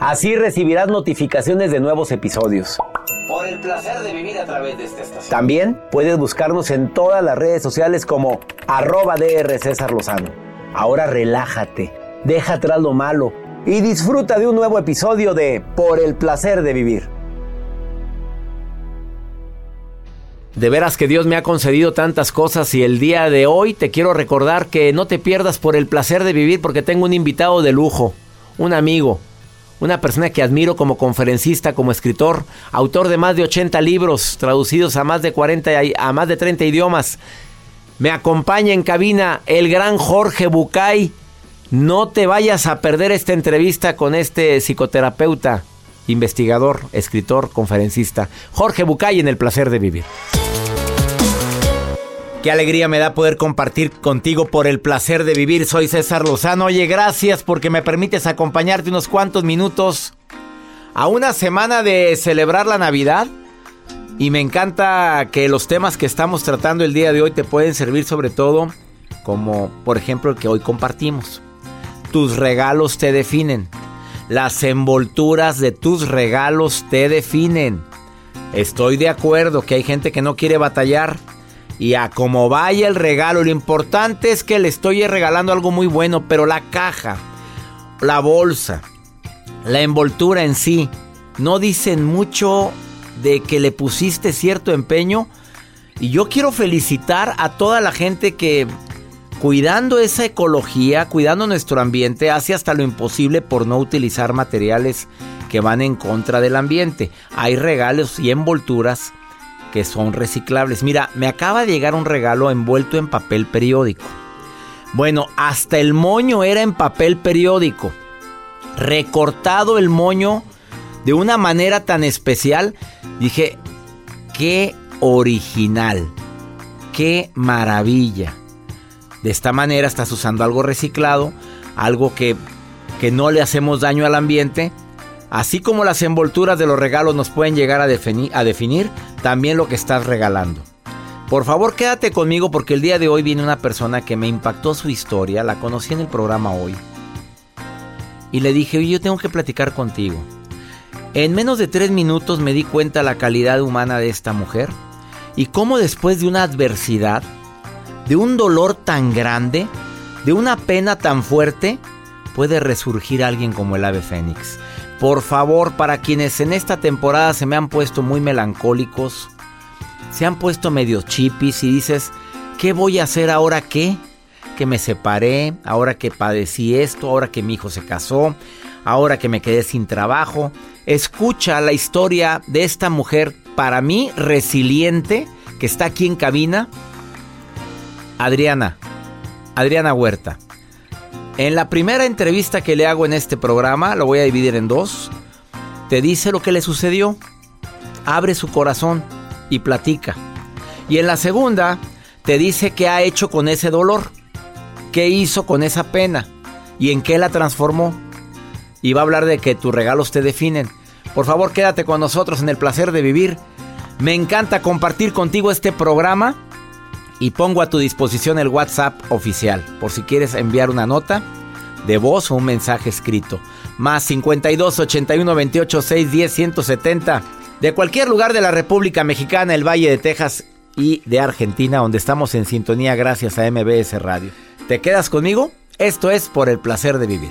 Así recibirás notificaciones de nuevos episodios. Por el placer de vivir a través de esta estación. También puedes buscarnos en todas las redes sociales como arroba DR César Lozano. Ahora relájate, deja atrás lo malo y disfruta de un nuevo episodio de Por el placer de vivir. De veras que Dios me ha concedido tantas cosas y el día de hoy te quiero recordar que no te pierdas por el placer de vivir porque tengo un invitado de lujo, un amigo, una persona que admiro como conferencista, como escritor, autor de más de 80 libros traducidos a más de 40 y- a más de 30 idiomas. Me acompaña en cabina el gran Jorge Bucay. No te vayas a perder esta entrevista con este psicoterapeuta, investigador, escritor, conferencista. Jorge Bucay en El placer de vivir. Qué alegría me da poder compartir contigo por el placer de vivir. Soy César Lozano. Oye, gracias porque me permites acompañarte unos cuantos minutos a una semana de celebrar la Navidad. Y me encanta que los temas que estamos tratando el día de hoy te pueden servir sobre todo como por ejemplo el que hoy compartimos. Tus regalos te definen. Las envolturas de tus regalos te definen. Estoy de acuerdo que hay gente que no quiere batallar. Y a como vaya el regalo, lo importante es que le estoy regalando algo muy bueno, pero la caja, la bolsa, la envoltura en sí, no dicen mucho de que le pusiste cierto empeño. Y yo quiero felicitar a toda la gente que cuidando esa ecología, cuidando nuestro ambiente, hace hasta lo imposible por no utilizar materiales que van en contra del ambiente. Hay regalos y envolturas que son reciclables. Mira, me acaba de llegar un regalo envuelto en papel periódico. Bueno, hasta el moño era en papel periódico. Recortado el moño de una manera tan especial. Dije, qué original. Qué maravilla. De esta manera estás usando algo reciclado, algo que, que no le hacemos daño al ambiente. Así como las envolturas de los regalos nos pueden llegar a, defini- a definir, también lo que estás regalando. Por favor, quédate conmigo porque el día de hoy viene una persona que me impactó su historia, la conocí en el programa hoy. Y le dije, yo tengo que platicar contigo. En menos de tres minutos me di cuenta la calidad humana de esta mujer y cómo después de una adversidad de un dolor tan grande, de una pena tan fuerte, puede resurgir alguien como el ave fénix. Por favor, para quienes en esta temporada se me han puesto muy melancólicos, se han puesto medio chipis y dices, ¿qué voy a hacer ahora qué? Que me separé, ahora que padecí esto, ahora que mi hijo se casó, ahora que me quedé sin trabajo. Escucha la historia de esta mujer, para mí, resiliente, que está aquí en cabina. Adriana, Adriana Huerta. En la primera entrevista que le hago en este programa, lo voy a dividir en dos, te dice lo que le sucedió, abre su corazón y platica. Y en la segunda, te dice qué ha hecho con ese dolor, qué hizo con esa pena y en qué la transformó. Y va a hablar de que tus regalos te definen. Por favor, quédate con nosotros en el placer de vivir. Me encanta compartir contigo este programa y pongo a tu disposición el WhatsApp oficial por si quieres enviar una nota de voz o un mensaje escrito. Más 52 81 28 6 10 170 de cualquier lugar de la República Mexicana, el Valle de Texas y de Argentina, donde estamos en sintonía gracias a MBS Radio. ¿Te quedas conmigo? Esto es por el placer de vivir.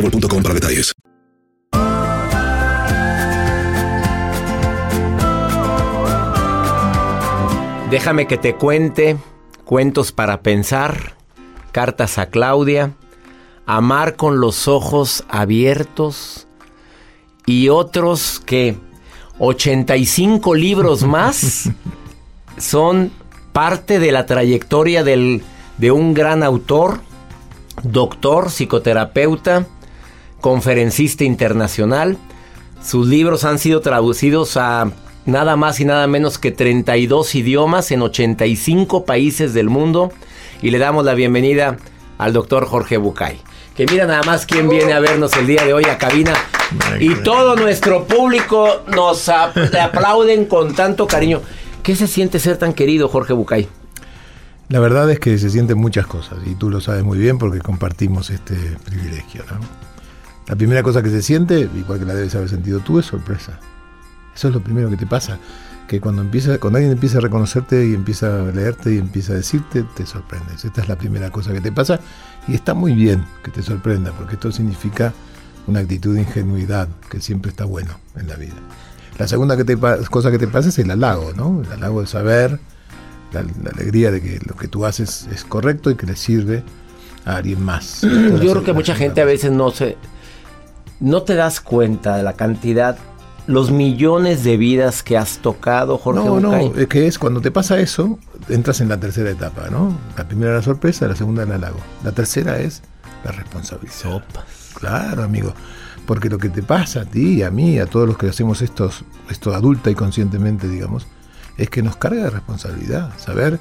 boostmobile.com para detalles. Déjame que te cuente cuentos para pensar, cartas a Claudia, amar con los ojos abiertos y otros que 85 libros más son parte de la trayectoria del- de un gran autor, doctor, psicoterapeuta, conferencista internacional. Sus libros han sido traducidos a nada más y nada menos que 32 idiomas en 85 países del mundo. Y le damos la bienvenida al doctor Jorge Bucay. Que mira nada más quién viene a vernos el día de hoy a cabina. Y todo nuestro público nos aplauden con tanto cariño. ¿Qué se siente ser tan querido, Jorge Bucay? La verdad es que se sienten muchas cosas y tú lo sabes muy bien porque compartimos este privilegio. ¿no? La primera cosa que se siente, igual que la debes haber sentido tú, es sorpresa. Eso es lo primero que te pasa. Que cuando, empieza, cuando alguien empieza a reconocerte y empieza a leerte y empieza a decirte, te sorprendes. Esta es la primera cosa que te pasa y está muy bien que te sorprenda porque esto significa una actitud de ingenuidad que siempre está bueno en la vida. La segunda que te cosa que te pasa es el halago, ¿no? El halago de saber, la, la alegría de que lo que tú haces es correcto y que le sirve a alguien más. Yo creo que mucha gente a veces no se... No te das cuenta de la cantidad los millones de vidas que has tocado, Jorge No, no, es que es cuando te pasa eso, entras en la tercera etapa, ¿no? La primera es la sorpresa, la segunda el halago. La tercera es la responsabilidad. Claro, amigo. Porque lo que te pasa a ti, a mí, a todos los que hacemos estos, esto adulta y conscientemente, digamos, es que nos carga de responsabilidad. Saber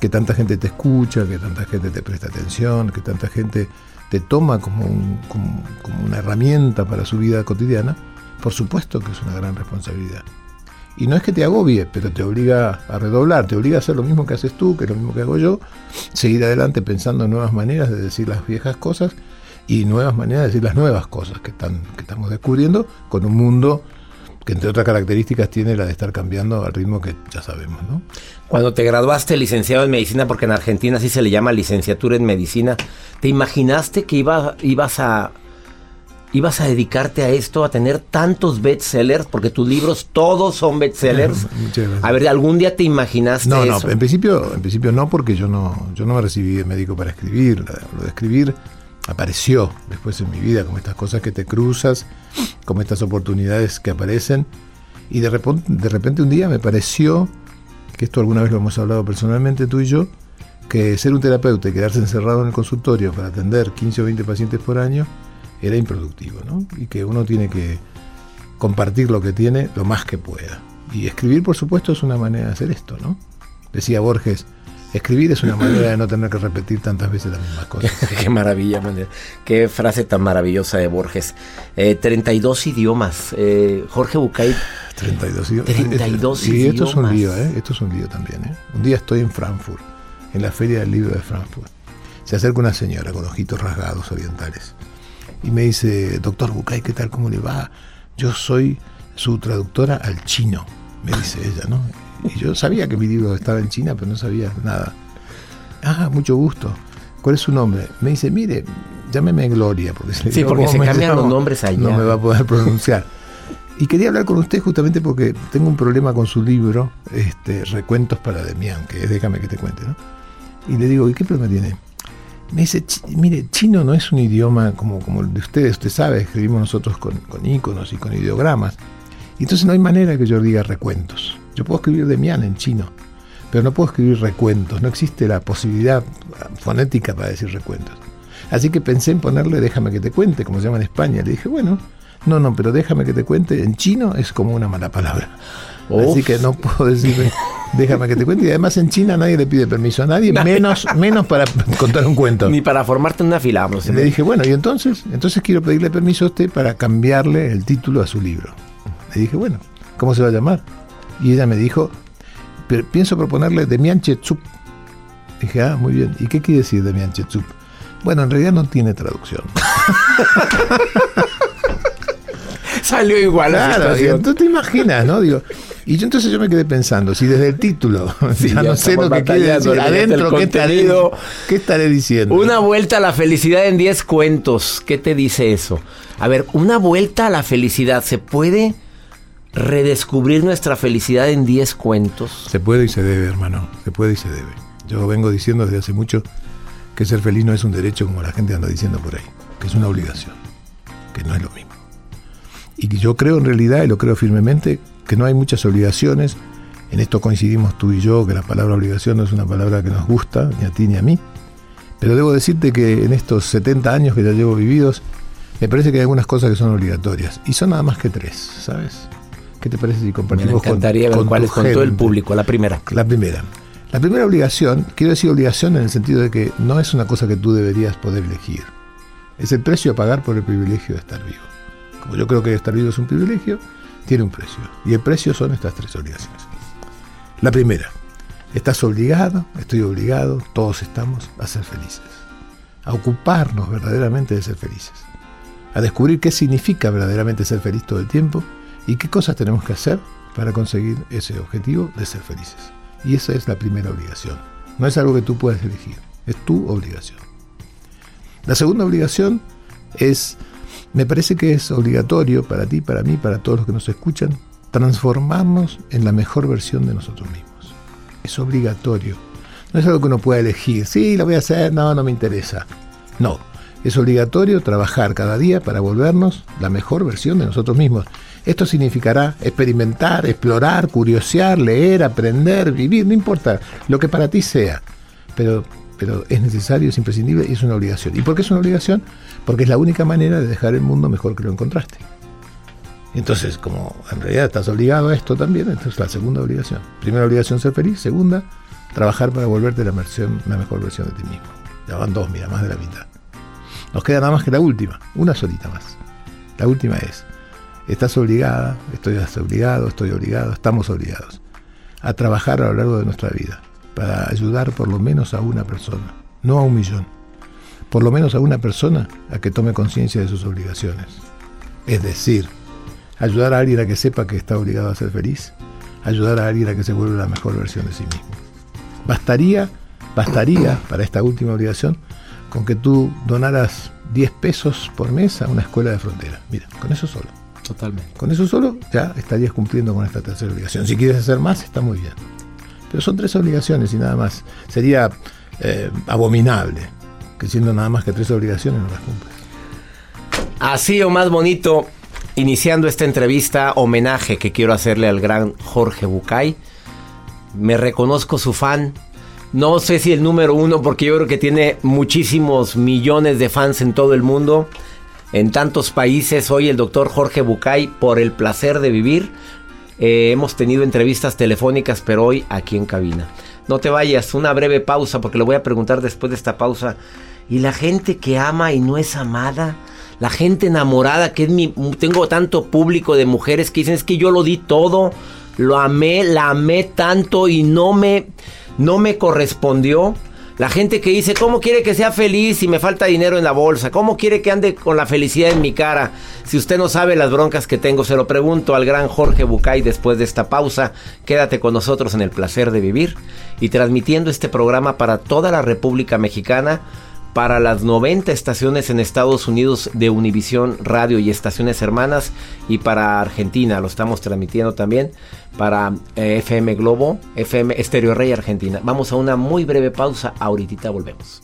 que tanta gente te escucha, que tanta gente te presta atención, que tanta gente te toma como, un- como- una herramienta para su vida cotidiana, por supuesto que es una gran responsabilidad. Y no es que te agobie, pero te obliga a redoblar, te obliga a hacer lo mismo que haces tú, que es lo mismo que hago yo, seguir adelante pensando en nuevas maneras de decir las viejas cosas y nuevas maneras de decir las nuevas cosas que, están, que estamos descubriendo con un mundo que entre otras características tiene la de estar cambiando al ritmo que ya sabemos, ¿no? Cuando te graduaste licenciado en medicina, porque en Argentina sí se le llama licenciatura en medicina, ¿te imaginaste que iba, ibas a ibas a dedicarte a esto, a tener tantos bestsellers? Porque tus libros todos son bestsellers. A ver, ¿algún día te imaginaste No, no, eso? en principio, en principio no, porque yo no, yo no me recibí de médico para escribir. Lo de escribir apareció después en mi vida, como estas cosas que te cruzas, como estas oportunidades que aparecen. Y de repente, un día me pareció, que esto alguna vez lo hemos hablado personalmente tú y yo, que ser un terapeuta y quedarse encerrado en el consultorio para atender 15 o 20 pacientes por año era improductivo, ¿no? Y que uno tiene que compartir lo que tiene lo más que pueda. Y escribir, por supuesto, es una manera de hacer esto, ¿no? Decía Borges, escribir es una manera de no tener que repetir tantas veces las mismas cosas. Qué maravilla, man. qué frase tan maravillosa de Borges. Eh, 32 idiomas. Eh, Jorge Bucay, 32 idiomas. 32 Y esto es un lío, ¿eh? Esto es un lío también, ¿eh? Un día estoy en Frankfurt, en la Feria del Libro de Frankfurt. Se acerca una señora con ojitos rasgados orientales y me dice, doctor Bucay, ¿qué tal? ¿Cómo le va? Yo soy su traductora al chino, me dice ella, ¿no? Y yo sabía que mi libro estaba en China, pero no sabía nada. Ah, mucho gusto. ¿Cuál es su nombre? Me dice, mire, llámeme Gloria. Porque Sí, digo porque cómo se cambian llamo, los nombres allá. No me va a poder pronunciar. Y quería hablar con usted justamente porque tengo un problema con su libro, este, Recuentos para Demián, que es Déjame que te cuente, ¿no? Y le digo, ¿y qué problema tiene? Me dice, "Chi- mire, chino no es un idioma como, como el de ustedes, usted sabe, escribimos nosotros con, con íconos y con ideogramas. Y entonces no hay manera que yo diga recuentos. Yo puedo escribir Demián en chino, pero no puedo escribir recuentos, no existe la posibilidad fonética para decir recuentos. Así que pensé en ponerle déjame que te cuente, como se llama en España. Le dije, bueno, no, no, pero déjame que te cuente en chino es como una mala palabra. Uf. Así que no puedo decirle déjame que te cuente. Y además en China nadie le pide permiso a nadie, menos, menos para contar un cuento. ni para formarte en una fila. vamos. Le dije, bueno, y entonces, entonces quiero pedirle permiso a usted para cambiarle el título a su libro. Le dije, bueno, ¿cómo se va a llamar? Y ella me dijo, "Pero pienso proponerle Demian Chetsup. Dije, ah, muy bien. ¿Y qué quiere decir Demian Chetsup? Bueno, en realidad no tiene traducción. Salió igual la Claro, y entonces te imaginas, ¿no? Digo, y yo entonces yo me quedé pensando, si desde el título Sí, ya ya no sé lo que quiere decir adentro, ¿qué estaré. ¿qué estaré diciendo? Una vuelta a la felicidad en 10 cuentos. ¿Qué te dice eso? A ver, una vuelta a la felicidad. ¿Se puede redescubrir nuestra felicidad en 10 cuentos? Se puede y se debe, hermano. Se puede y se debe. Yo vengo diciendo desde hace mucho que ser feliz no es un derecho como la gente anda diciendo por ahí, que es una obligación, que no es lo mismo. Y yo creo en realidad, y lo creo firmemente, que no hay muchas obligaciones. En esto coincidimos tú y yo, que la palabra obligación no es una palabra que nos gusta, ni a ti ni a mí. Pero debo decirte que en estos 70 años que ya llevo vividos, me parece que hay algunas cosas que son obligatorias. Y son nada más que tres, ¿sabes? ¿Qué te parece si Me compartimos con- ver con todo el público. La primera. La primera. La primera obligación, quiero decir obligación en el sentido de que no es una cosa que tú deberías poder elegir. Es el precio a pagar por el privilegio de estar vivo. Como yo creo que estar vivo es un privilegio, tiene un precio. Y el precio son estas tres obligaciones. La primera, estás obligado, estoy obligado, todos estamos a ser felices. A ocuparnos verdaderamente de ser felices. A descubrir qué significa verdaderamente ser feliz todo el tiempo y qué cosas tenemos que hacer para conseguir ese objetivo de ser felices. Y esa es la primera obligación. No es algo que tú puedas elegir, es tu obligación. La segunda obligación es, me parece que es obligatorio para ti, para mí, para todos los que nos escuchan, transformarnos en la mejor versión de nosotros mismos. Es obligatorio. No es algo que uno pueda elegir. Sí, lo voy a hacer, no, no me interesa. No, es obligatorio trabajar cada día para volvernos la mejor versión de nosotros mismos. Esto significará experimentar, explorar, curiosear, leer, aprender, vivir, no importa lo que para ti sea. Pero, pero es necesario, es imprescindible y es una obligación. ¿Y por qué es una obligación? Porque es la única manera de dejar el mundo mejor que lo encontraste. Entonces, como en realidad estás obligado a esto también, entonces la segunda obligación. Primera obligación ser feliz, segunda, trabajar para volverte la, versión, la mejor versión de ti mismo. Ya van dos, mira, más de la mitad. Nos queda nada más que la última, una solita más. La última es, estás obligada, estoy obligado, estoy obligado, estamos obligados a trabajar a lo largo de nuestra vida para ayudar por lo menos a una persona, no a un millón, por lo menos a una persona a que tome conciencia de sus obligaciones. Es decir, ayudar a alguien a que sepa que está obligado a ser feliz, ayudar a alguien a que se vuelva la mejor versión de sí mismo. Bastaría, bastaría para esta última obligación con que tú donaras 10 pesos por mes a una escuela de frontera. Mira, con eso solo. Totalmente. Con eso solo ya estarías cumpliendo con esta tercera obligación. Si quieres hacer más, está muy bien. Pero son tres obligaciones y nada más. Sería eh, abominable que siendo nada más que tres obligaciones no las cumples. Así o más bonito, iniciando esta entrevista, homenaje que quiero hacerle al gran Jorge Bucay. Me reconozco su fan, no sé si el número uno, porque yo creo que tiene muchísimos millones de fans en todo el mundo, en tantos países. Hoy el doctor Jorge Bucay, por el placer de vivir. Eh, hemos tenido entrevistas telefónicas, pero hoy aquí en cabina. No te vayas, una breve pausa, porque le voy a preguntar después de esta pausa. ¿Y la gente que ama y no es amada? La gente enamorada, que es mi. Tengo tanto público de mujeres que dicen es que yo lo di todo, lo amé, la amé tanto y no me no me correspondió. La gente que dice, ¿cómo quiere que sea feliz si me falta dinero en la bolsa? ¿Cómo quiere que ande con la felicidad en mi cara? Si usted no sabe las broncas que tengo, se lo pregunto al gran Jorge Bucay después de esta pausa. Quédate con nosotros en el placer de vivir y transmitiendo este programa para toda la República Mexicana para las 90 estaciones en Estados Unidos de Univisión Radio y estaciones hermanas y para Argentina lo estamos transmitiendo también para eh, FM Globo, FM Estéreo Rey Argentina. Vamos a una muy breve pausa, ahorita volvemos.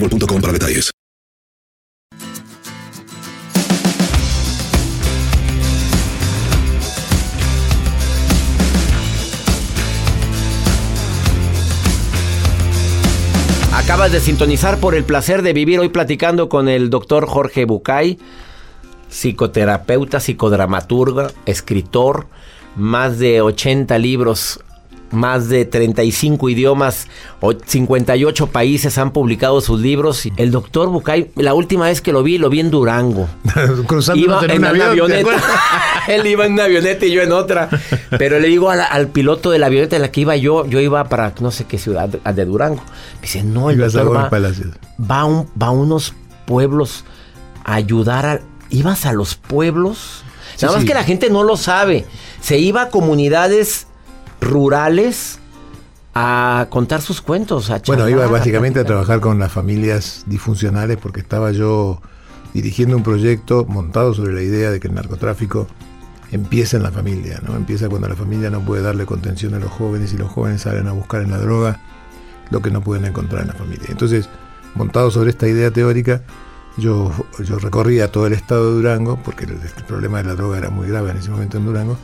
boostmobile.com para detalles. Acabas de sintonizar por el placer de vivir hoy platicando con el doctor Jorge Bucay, psicoterapeuta, psicodramaturga, escritor, más de 80 libros más de 35 idiomas, o 58 países han publicado sus libros. El doctor Bucay, la última vez que lo vi, lo vi en Durango. Cruzándonos Iba en, un una avión, ¿te avioneta. Él iba en una avioneta y yo en otra. Pero le digo al, al piloto de la avioneta en la que iba yo, yo iba para no sé qué ciudad, de Durango. Me dice, no, el doctor va, va, a un- va a unos pueblos a ayudar a... ¿Ibas a los pueblos? Sí, Nada más sí. que la gente no lo sabe. Se iba a comunidades rurales a contar sus cuentos. A Bueno, iba básicamente a trabajar con las familias disfuncionales porque estaba yo dirigiendo un proyecto montado sobre la idea de que el narcotráfico empieza en la familia, ¿no? Empieza cuando la familia no puede darle contención a los jóvenes y los jóvenes salen a buscar en la droga lo que no pueden encontrar en la familia. Entonces, montado sobre esta idea teórica, yo, yo recorría todo el estado de Durango, porque el, el problema de la droga era muy grave en ese momento en Durango,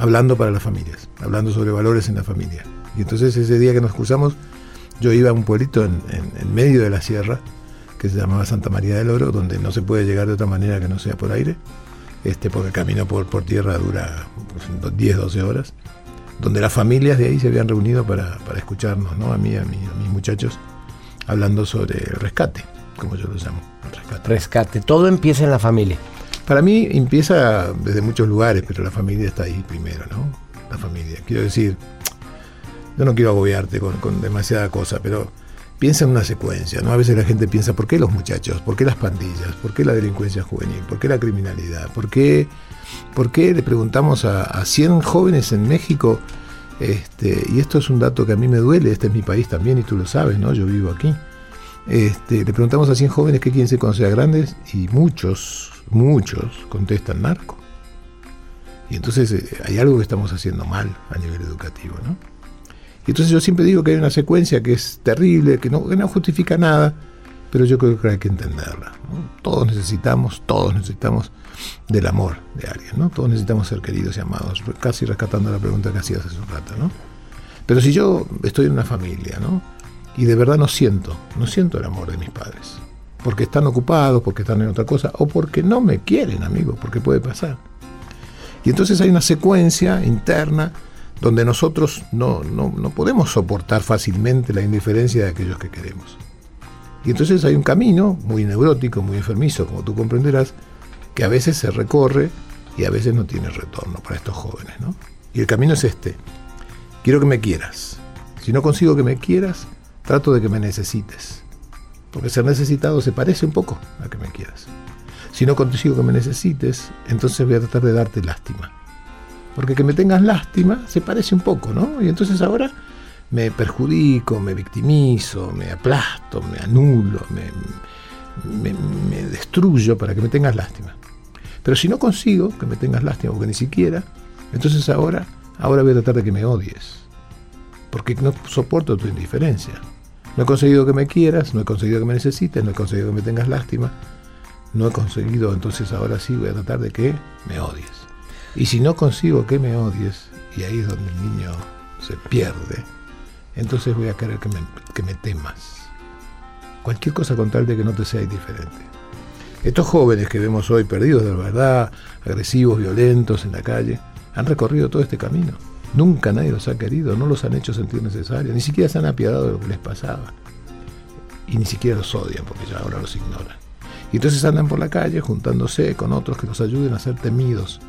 hablando para las familias, hablando sobre valores en la familia. Y entonces ese día que nos cruzamos, yo iba a un pueblito en, en- medio de la sierra, que se llamaba Santa María del Oro, donde no se puede llegar de otra manera que no sea por aire, este, porque el camino por, por tierra dura pues, 10, 12 horas, donde las familias de ahí se habían reunido para, para escucharnos, ¿no? a mí, a, mí, a mis muchachos, hablando sobre el rescate, como yo lo llamo, el rescate. Rescate. Todo empieza en la familia. Para mí empieza desde muchos lugares, pero la familia está ahí primero, ¿no? La familia. Quiero decir, yo no quiero agobiarte con, con demasiada cosa, pero piensa en una secuencia, ¿no? A veces la gente piensa, ¿por qué los muchachos? ¿Por qué las pandillas? ¿Por qué la delincuencia juvenil? ¿Por qué la criminalidad? ¿Por qué, por qué le preguntamos a, a 100 jóvenes en México, este, y esto es un dato que a mí me duele, este es mi país también y tú lo sabes, ¿no? Yo vivo aquí. Este, le preguntamos a 100 jóvenes qué quieren ser cuando sean grandes y muchos, muchos contestan narco. Y entonces eh, hay algo que estamos haciendo mal a nivel educativo, ¿no? Y entonces yo siempre digo que hay una secuencia que es terrible, que no, justifica nada, pero yo creo que hay que entenderla. Todos necesitamos, todos necesitamos del amor de alguien, ¿no? Todos necesitamos ser queridos y amados, casi rescatando la pregunta que hacías hace un rato, ¿no? Pero si yo estoy en una familia, ¿no? Y de verdad no siento, no siento el amor de mis padres. Porque están ocupados, porque están en otra cosa, o porque no me quieren, amigo, porque puede pasar. Y entonces hay una secuencia interna donde nosotros no, no, no podemos soportar fácilmente la indiferencia de aquellos que queremos. Y entonces hay un camino muy neurótico, muy enfermizo, como tú comprenderás, que a veces se recorre y a veces no tiene retorno para estos jóvenes. ¿no? Y el camino es este. Quiero que me quieras. Si no consigo que me quieras, trato de que me necesites. Porque ser necesitado se parece un poco a que me quieras. Si no consigo que me necesites, entonces voy a tratar de darte lástima. Porque que me tengas lástima se parece un poco, ¿no? Y entonces ahora me perjudico, me victimizo, me aplasto, me anulo, me, destruyo para que me tengas lástima. Pero si no consigo que me tengas lástima, porque ni siquiera, entonces ahora, ahora voy a tratar de que me odies. Porque no soporto tu indiferencia. No he conseguido que me quieras, no he conseguido que me necesites, no he conseguido que me tengas lástima. No he conseguido, entonces ahora sí voy a tratar de que me odies. Y si no consigo que me odies, y ahí es donde el niño se pierde, entonces voy a querer que me, que me temas. Cualquier cosa con tal de que no te sea indiferente. Estos jóvenes que vemos hoy perdidos de verdad, agresivos, violentos en la calle, han recorrido todo este camino. Nunca nadie los ha querido, no los han hecho sentir necesarios, ni siquiera se han apiadado de lo que les pasaba. Y ni siquiera los odian porque ya ahora los ignoran. Y entonces andan por la calle juntándose con otros que los ayuden a ser temidos.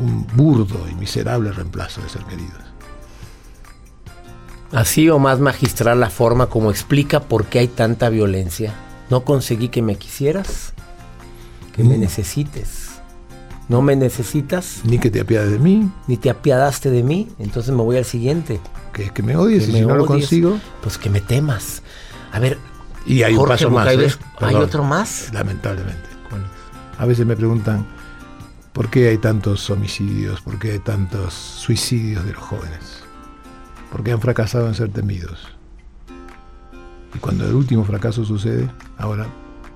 Un burdo y miserable reemplazo de ser queridos. Así o más magistral la forma como explica por qué hay tanta violencia. No conseguí que me quisieras, que me Mm. necesites. No me necesitas, Ni que te apiades de mí, ni te apiadaste de mí, entonces me voy al siguiente. que es que me odies Que y me si no lo odies, consigo. Pues que me temas. A ver, Y hay un paso más. ¿eh? ¿hay otro más? Lamentablemente. A veces me preguntan por qué hay tantos homicidios, por qué hay tantos suicidios de los jóvenes. Porque han fracasado en ser temidos. Y cuando el último fracaso sucede, ahora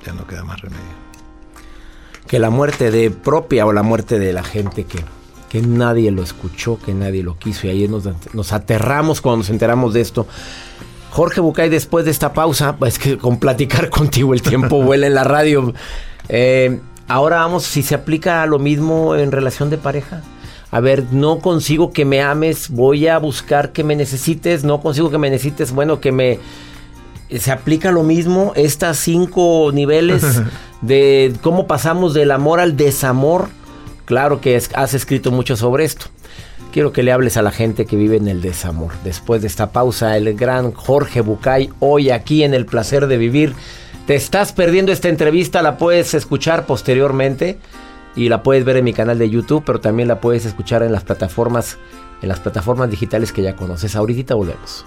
ya no queda más remedio. Que la muerte de propia o la muerte de la gente que, que nadie lo escuchó, que nadie lo quiso y ahí nos, nos aterramos cuando nos enteramos de esto. Jorge Bucay, después de esta pausa, es que con platicar contigo el tiempo vuela en la radio. Eh, ahora vamos, si se aplica lo mismo en relación de pareja. A ver, no consigo que me ames, voy a buscar que me necesites, no consigo que me necesites, bueno, que me... Se aplica lo mismo, estas cinco niveles de cómo pasamos del amor al desamor. Claro que has escrito mucho sobre esto. Quiero que le hables a la gente que vive en el desamor. Después de esta pausa, el gran Jorge Bucay, hoy aquí en El Placer de Vivir. Te estás perdiendo esta entrevista, la puedes escuchar posteriormente y la puedes ver en mi canal de YouTube, pero también la puedes escuchar en las plataformas, en las plataformas digitales que ya conoces. Ahorita volvemos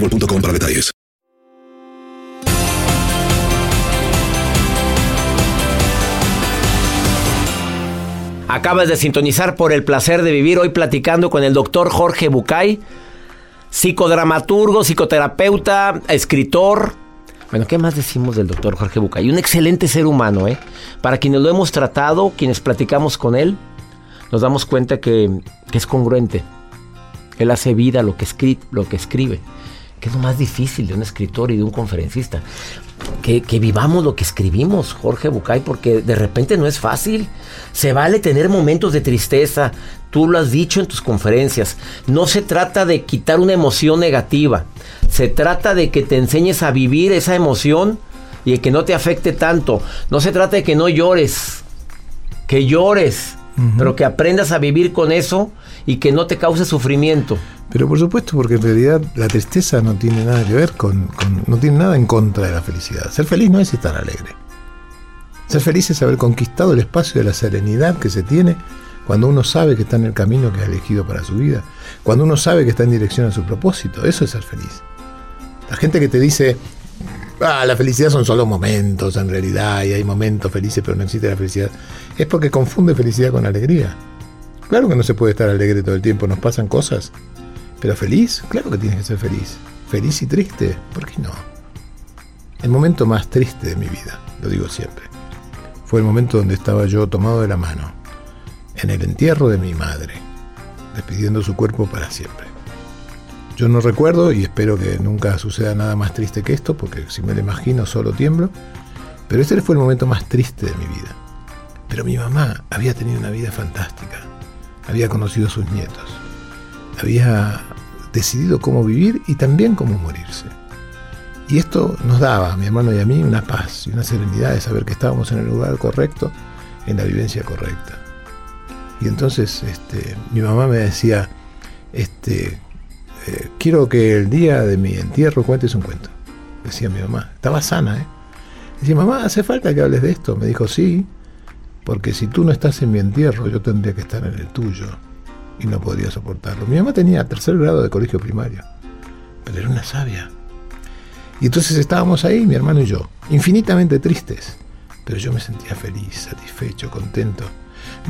boostmobile.com para detalles. Acabas de sintonizar por el placer de vivir hoy platicando con el doctor Jorge Bucay, psicodramaturgo, psicoterapeuta, escritor. Bueno, ¿qué más decimos del doctor Jorge Bucay? Un excelente ser humano, ¿eh? Para quienes lo hemos tratado, quienes platicamos con él, nos damos cuenta que, es congruente. Él hace vida lo que, escri lo que escribe que es lo más difícil de un escritor y de un conferencista. Que, vivamos lo que escribimos, Jorge Bucay, porque de repente no es fácil. Se vale tener momentos de tristeza. Tú lo has dicho en tus conferencias. No se trata de quitar una emoción negativa. Se trata de que te enseñes a vivir esa emoción y de que no te afecte tanto. No se trata de que no llores. Que llores. Pero que aprendas a vivir con eso y que no te cause sufrimiento. Pero por supuesto, porque en realidad la tristeza no tiene nada que ver con, no tiene nada en contra de la felicidad. Ser feliz no es estar alegre. Ser feliz es haber conquistado el espacio de la serenidad que se tiene cuando uno sabe que está en el camino que ha elegido para su vida, cuando uno sabe que está en dirección a su propósito. Eso es ser feliz. La gente que te dice, ah, la felicidad son solo momentos en realidad, y hay momentos felices, pero no existe la felicidad, es porque confunde felicidad con alegría. Claro que no se puede estar alegre todo el tiempo, nos pasan cosas. Pero feliz, claro que tienes que ser feliz. Feliz y triste, ¿por qué no? El momento más triste de mi vida, lo digo siempre, fue el momento donde estaba yo tomado de la mano, en el entierro de mi madre, despidiendo su cuerpo para siempre. Yo no recuerdo y espero que nunca suceda nada más triste que esto, porque si me lo imagino solo tiemblo, pero este fue el momento más triste de mi vida. Pero mi mamá había tenido una vida fantástica, había conocido a sus nietos, había decidido cómo vivir y también cómo morirse. Y esto nos daba, a mi hermano y a mí, una paz y una serenidad de saber que estábamos en el lugar correcto, en la vivencia correcta. Y entonces este, mi mamá me decía, este, eh, quiero que el día de mi entierro cuentes un cuento. Decía mi mamá, estaba sana, ¿eh? Decía, mamá, ¿hace falta que hables de esto? Me dijo, sí, Porque si tú no estás en mi entierro, yo tendría que estar en el tuyo. Y no podría soportarlo. Mi mamá tenía tercer grado de colegio primario. Pero era una sabia. Y entonces estábamos ahí, mi hermano y yo, infinitamente tristes. Pero yo me sentía feliz, satisfecho, contento.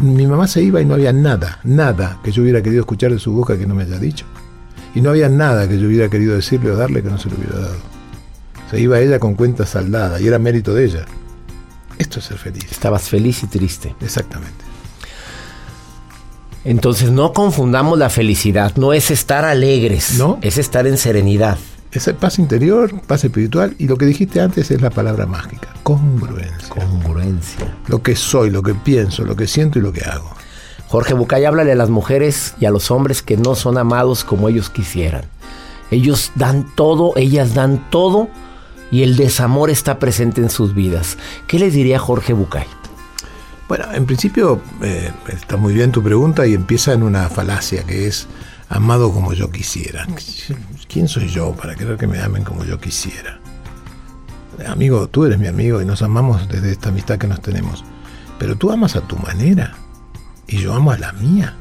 Mi mamá se iba y no había nada, nada que yo hubiera querido escuchar de su boca que no me haya dicho. Y no había nada que yo hubiera querido decirle o darle que no se lo hubiera dado. Se iba ella con cuenta saldada y era mérito de ella. Esto es ser feliz. Estabas feliz y triste. Exactamente. Entonces no confundamos la felicidad, no es estar alegres, No. es estar en serenidad. Es el paz interior, paz espiritual y lo que dijiste antes es la palabra mágica, congruencia. Congruencia. Lo que soy, lo que pienso, lo que siento y lo que hago. Jorge Bucay, háblale a las mujeres y a los hombres que no son amados como ellos quisieran. Ellos dan todo, ellas dan todo y el desamor está presente en sus vidas. ¿Qué les diría Jorge Bucay? Bueno, en principio eh, está muy bien tu pregunta y empieza en una falacia que es amado como yo quisiera. ¿Quién soy yo para querer que me amen como yo quisiera? Amigo, tú eres mi amigo y nos amamos desde esta amistad que nos tenemos. Pero tú amas a tu manera y yo amo a la mía.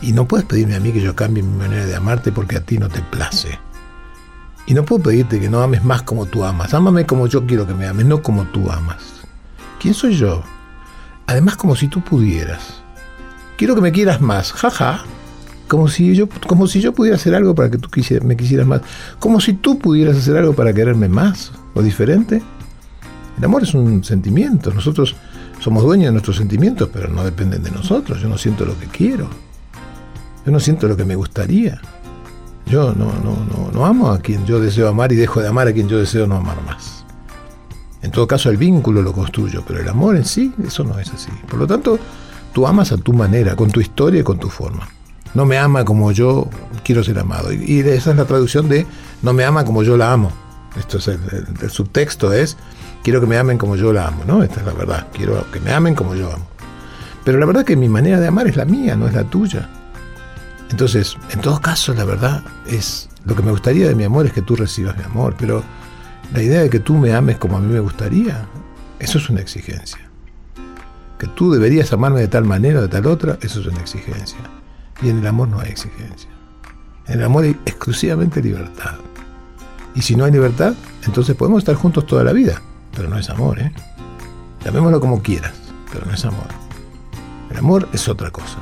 Y no puedes pedirme a mí que yo cambie mi manera de amarte porque a ti no te place. Y no puedo pedirte que no ames más como tú amas. Ámame como yo quiero que me ames, no como tú amas. ¿Quién soy yo? Además, como si tú pudieras. Quiero que me quieras más, jaja. Como si yo, como si yo pudiera hacer algo para que tú me quisieras más. Como si tú pudieras hacer algo para quererme más o diferente. El amor es un sentimiento. Nosotros somos dueños de nuestros sentimientos, pero no dependen de nosotros. Yo no siento lo que quiero. Yo no siento lo que me gustaría. Yo no, no, no, no amo a quien yo deseo amar y dejo de amar a quien yo deseo no amar más. En todo caso, el vínculo lo construyo, pero el amor en sí, eso no es así. Por lo tanto, tú amas a tu manera, con tu historia y con tu forma. No me ama como yo quiero ser amado. Y, esa es la traducción de no me ama como yo la amo. Esto es el, subtexto es quiero que me amen como yo la amo, ¿no? Esta es la verdad. Quiero que me amen como yo amo. Pero la verdad que mi manera de amar es la mía, no es la tuya. Entonces, en todo caso, la verdad es lo que me gustaría de mi amor es que tú recibas mi amor, pero la idea de que tú me ames como a mí me gustaría, eso es una exigencia. Que tú deberías amarme de tal manera o de tal otra, eso es una exigencia. Y en el amor no hay exigencia. En el amor hay exclusivamente libertad. Y si no hay libertad, entonces podemos estar juntos toda la vida, pero no es amor, ¿eh? Llamémoslo como quieras, pero no es amor. El amor es otra cosa.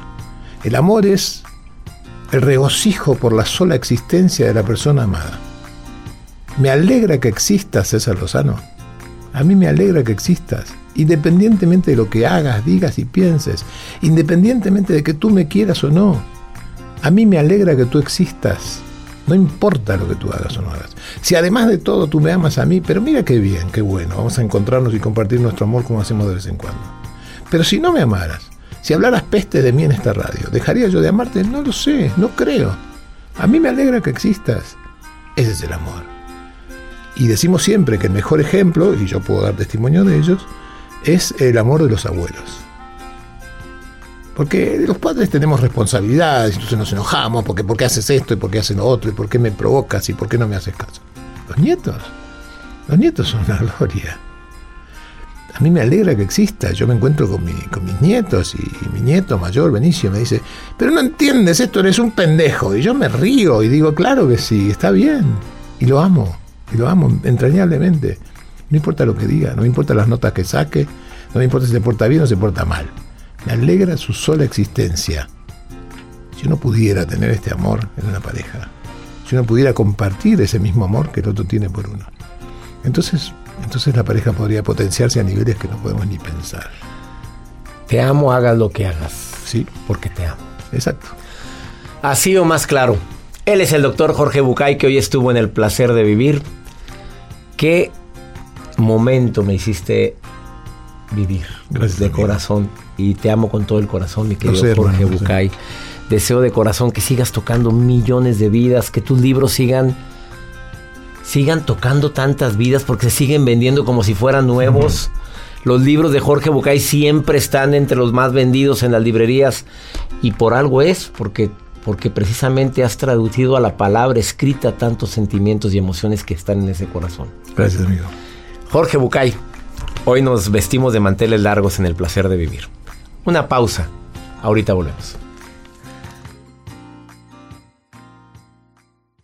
El amor es el regocijo por la sola existencia de la persona amada. Me alegra que existas, César Lozano. A mí me alegra que existas, independientemente de lo que hagas, digas y pienses, independientemente de que tú me quieras o no. A mí me alegra que tú existas. No importa lo que tú hagas o no hagas. Si además de todo tú me amas a mí, pero mira qué bien, qué bueno, vamos a encontrarnos y compartir nuestro amor como hacemos de vez en cuando. Pero si no me amaras, si hablaras peste de mí en esta radio, ¿dejaría yo de amarte? No lo sé, no creo. A mí me alegra que existas. Ese es el amor. Y decimos siempre que el mejor ejemplo, y yo puedo dar testimonio de ellos, es el amor de los abuelos. Porque los padres tenemos responsabilidades, entonces nos enojamos, porque por qué haces esto y por qué haces lo otro, y por qué me provocas y por qué no me haces caso. Los nietos, los nietos son una gloria. A mí me alegra que exista. Yo me encuentro con, mi- con mis nietos y, mi nieto mayor, Benicio, me dice, pero no entiendes esto, eres un pendejo. Y yo me río y digo, claro que sí, está bien. Y lo amo, y lo amo entrañablemente. No importa lo que diga, no me importa las notas que saque, no me importa si se porta bien o se porta mal. Me alegra su sola existencia. Si uno pudiera tener este amor en una pareja, si uno pudiera compartir ese mismo amor que el otro tiene por uno, entonces, entonces la pareja podría potenciarse a niveles que no podemos ni pensar. Te amo, hagas lo que hagas. Sí. Porque te amo. Exacto. Así o más claro. Él es el doctor Jorge Bucay que hoy estuvo en el placer de vivir. ¿Qué momento me hiciste vivir Gracias, de corazón? Y te amo con todo el corazón, mi querido sé, hermano, Jorge sé. Bucay. Deseo de corazón que sigas tocando millones de vidas, que tus libros sigan sigan tocando tantas vidas porque se siguen vendiendo como si fueran nuevos. Los libros de Jorge Bucay siempre están entre los más vendidos en las librerías y por algo es, porque, porque precisamente has traducido a la palabra escrita tantos sentimientos y emociones que están en ese corazón. Gracias, amigo. Jorge Bucay, Hoy nos vestimos de manteles largos en el placer de vivir. Una pausa. Ahorita volvemos.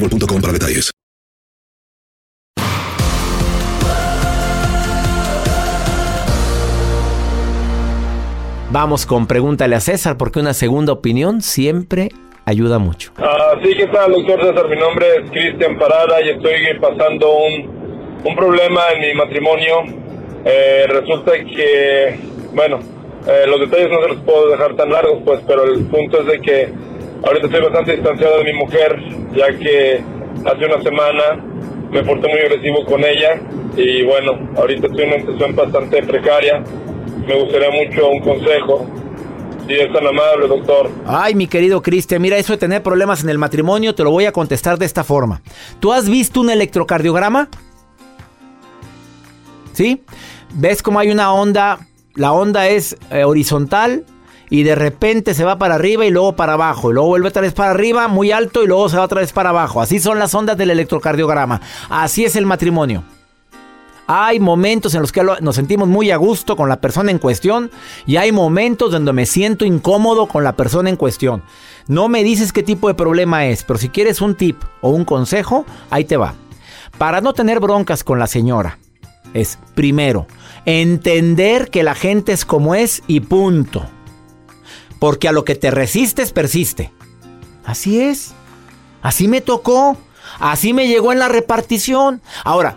boostmobile.com para detalles. Vamos con pregúntale a César porque una segunda opinión siempre ayuda mucho. Ah, sí, ¿qué tal, doctor César? Mi nombre es Cristian Parada y estoy pasando un, un problema en mi matrimonio. Eh, resulta que, bueno, eh, los detalles no se los puedo dejar tan largos, pues, pero el punto es de que ahorita estoy bastante distanciado de mi mujer, ya que hace una semana me porté muy agresivo con ella y bueno, ahorita estoy en una situación bastante precaria. Me gustaría mucho un consejo. Si es tan amable, doctor. Ay, mi querido Cristian, mira, eso de tener problemas en el matrimonio, te lo voy a contestar de esta forma. ¿Tú has visto un electrocardiograma? ¿Sí? ¿Ves cómo hay una onda? La onda es eh, horizontal y de repente se va para arriba y luego para abajo. Y luego vuelve otra vez para arriba, muy alto, y luego se va otra vez para abajo. Así son las ondas del electrocardiograma. Así es el matrimonio. Hay momentos en los que nos sentimos muy a gusto con la persona en cuestión y hay momentos donde me siento incómodo con la persona en cuestión. No me dices qué tipo de problema es, pero si quieres un tip o un consejo, ahí te va. Para no tener broncas con la señora, es primero entender que la gente es como es y punto. Porque a lo que te resistes persiste. Así es. Así me tocó. Así me llegó en la repartición. Ahora,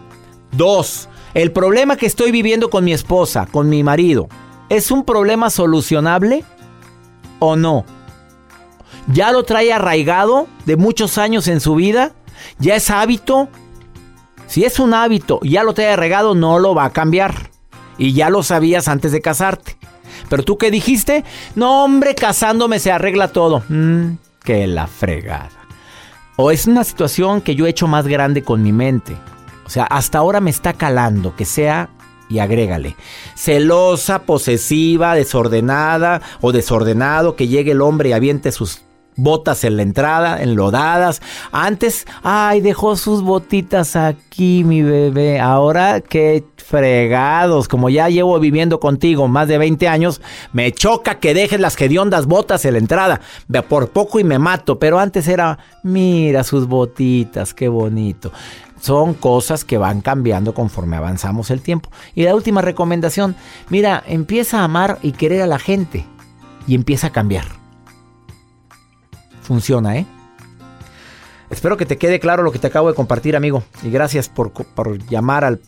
dos. El problema que estoy viviendo con mi esposa, con mi marido, ¿es un problema solucionable o no? ¿Ya lo trae arraigado de muchos años en su vida? ¿Ya es hábito? Si es un hábito ya lo trae arraigado, no lo va a cambiar. Y ya lo sabías antes de casarte. Pero tú qué dijiste? No, hombre, casándome se arregla todo. Mm, que la fregada. O es una situación que yo he hecho más grande con mi mente. O sea, hasta ahora me está calando que sea, y agrégale, celosa, posesiva, desordenada o desordenado, que llegue el hombre y aviente sus botas en la entrada, enlodadas. Antes, ay, dejó sus botitas aquí, mi bebé. Ahora, qué fregados. Como ya llevo viviendo contigo más de 20 años, me choca que dejes las hediondas botas en la entrada. Por poco y me mato. Pero antes era, mira sus botitas, qué bonito. Son cosas que van cambiando conforme avanzamos el tiempo. Y la última recomendación, mira, empieza a amar y querer a la gente. Y empieza a cambiar. Funciona, ¿eh? Espero que te quede claro lo que te acabo de compartir, amigo. Y gracias por, por llamar al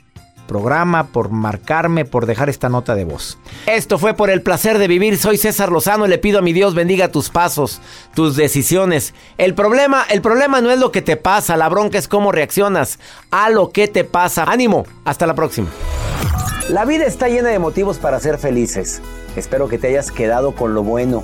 programa, por marcarme, por dejar esta nota de voz. Esto fue por el placer de vivir. Soy César Lozano y le pido a mi Dios bendiga tus pasos, tus decisiones. El problema, el problema no es lo que te pasa, la bronca es cómo reaccionas a lo que te pasa. Ánimo, hasta la próxima. La vida está llena de motivos para ser felices. Espero que te hayas quedado con lo bueno